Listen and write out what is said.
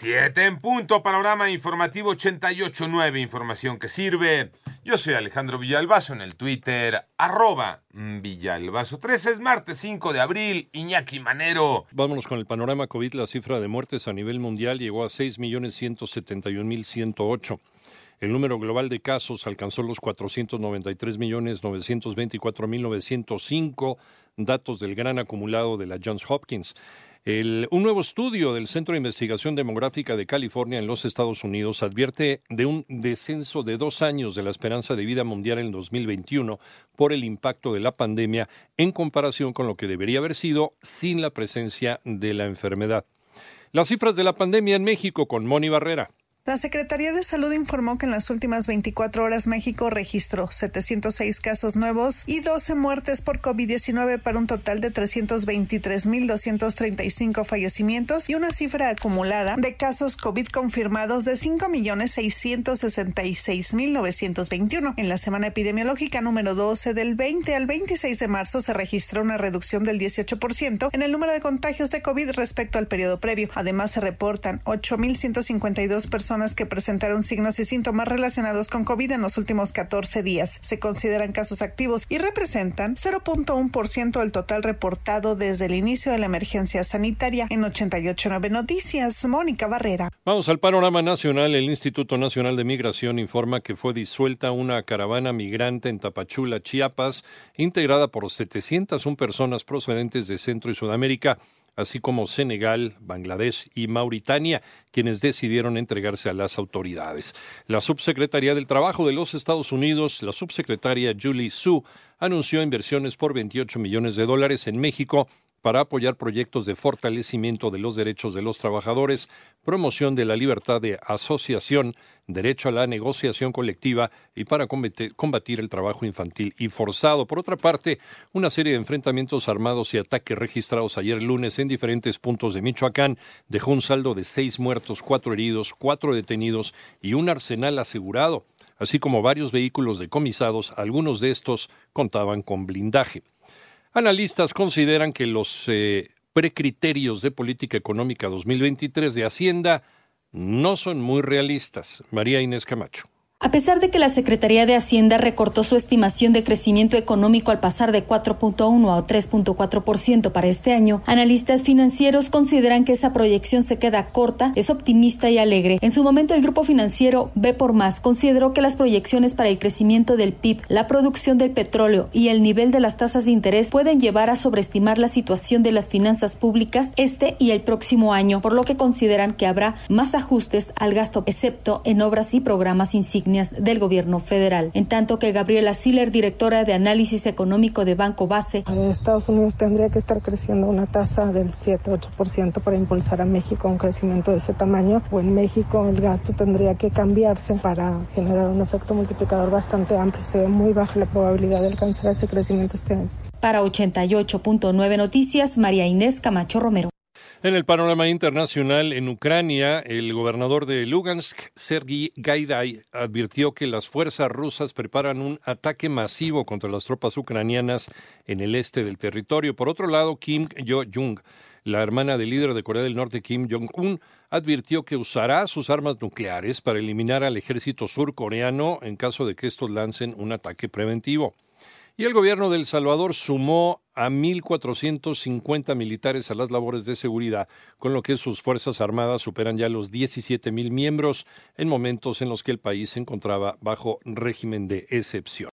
Siete en punto, panorama informativo 88.9, información que sirve. Yo soy Alejandro Villalbazo en el Twitter, arroba Villalbazo. 13 es martes 5 de abril, Iñaki Manero. Vámonos con el panorama COVID. La cifra de muertes a nivel mundial llegó a 6.171.108. El número global de casos alcanzó los 493.924.905 datos del gran acumulado de la Johns Hopkins un nuevo estudio del Centro de Investigación Demográfica de California en los Estados Unidos advierte de un descenso de dos años de la esperanza de vida mundial en 2021 por el impacto de la pandemia en comparación con lo que debería haber sido sin la presencia de la enfermedad. Las cifras de la pandemia en México con Moni Barrera. La Secretaría de Salud informó que en las últimas 24 horas México registró 706 casos nuevos y 12 muertes por COVID-19 para un total de 323.235 fallecimientos y una cifra acumulada de casos COVID confirmados de 5.666.921. En la semana epidemiológica número 12 del 20 al 26 de marzo se registró una reducción del 18% en el número de contagios de COVID respecto al periodo previo. Además se reportan 8.152 personas que presentaron signos y síntomas relacionados con COVID en los últimos 14 días. Se consideran casos activos y representan 0.1% del total reportado desde el inicio de la emergencia sanitaria. En 889 Noticias, Mónica Barrera. Vamos al panorama nacional. El Instituto Nacional de Migración informa que fue disuelta una caravana migrante en Tapachula, Chiapas, integrada por 701 personas procedentes de Centro y Sudamérica así como Senegal, Bangladesh y Mauritania, quienes decidieron entregarse a las autoridades. La subsecretaría del Trabajo de los Estados Unidos, la subsecretaria Julie Su, anunció inversiones por 28 millones de dólares en México para apoyar proyectos de fortalecimiento de los derechos de los trabajadores, promoción de la libertad de asociación, derecho a la negociación colectiva y para combatir el trabajo infantil y forzado. Por otra parte, una serie de enfrentamientos armados y ataques registrados ayer lunes en diferentes puntos de Michoacán dejó un saldo de seis muertos, cuatro heridos, cuatro detenidos y un arsenal asegurado, así como varios vehículos decomisados, algunos de estos contaban con blindaje. Analistas consideran que los eh, precriterios de política económica 2023 de Hacienda no son muy realistas. María Inés Camacho. A pesar de que la Secretaría de Hacienda recortó su estimación de crecimiento económico al pasar de 4.1 a 3.4% para este año, analistas financieros consideran que esa proyección se queda corta, es optimista y alegre. En su momento, el grupo financiero B por Más consideró que las proyecciones para el crecimiento del PIB, la producción del petróleo y el nivel de las tasas de interés pueden llevar a sobreestimar la situación de las finanzas públicas este y el próximo año, por lo que consideran que habrá más ajustes al gasto, excepto en obras y programas insignificantes del gobierno federal. En tanto que Gabriela Siller, directora de análisis económico de Banco Base. Estados Unidos tendría que estar creciendo una tasa del 7-8% para impulsar a México un crecimiento de ese tamaño. O en México el gasto tendría que cambiarse para generar un efecto multiplicador bastante amplio. Se ve muy baja la probabilidad de alcanzar ese crecimiento este año. Para 88.9 Noticias, María Inés Camacho Romero. En el panorama internacional, en Ucrania, el gobernador de Lugansk, Sergei Gaidai, advirtió que las fuerzas rusas preparan un ataque masivo contra las tropas ucranianas en el este del territorio. Por otro lado, Kim Yo-jung, la hermana del líder de Corea del Norte, Kim Jong-un, advirtió que usará sus armas nucleares para eliminar al ejército surcoreano en caso de que estos lancen un ataque preventivo. Y el gobierno de El Salvador sumó a 1.450 militares a las labores de seguridad, con lo que sus Fuerzas Armadas superan ya los 17.000 miembros en momentos en los que el país se encontraba bajo régimen de excepción.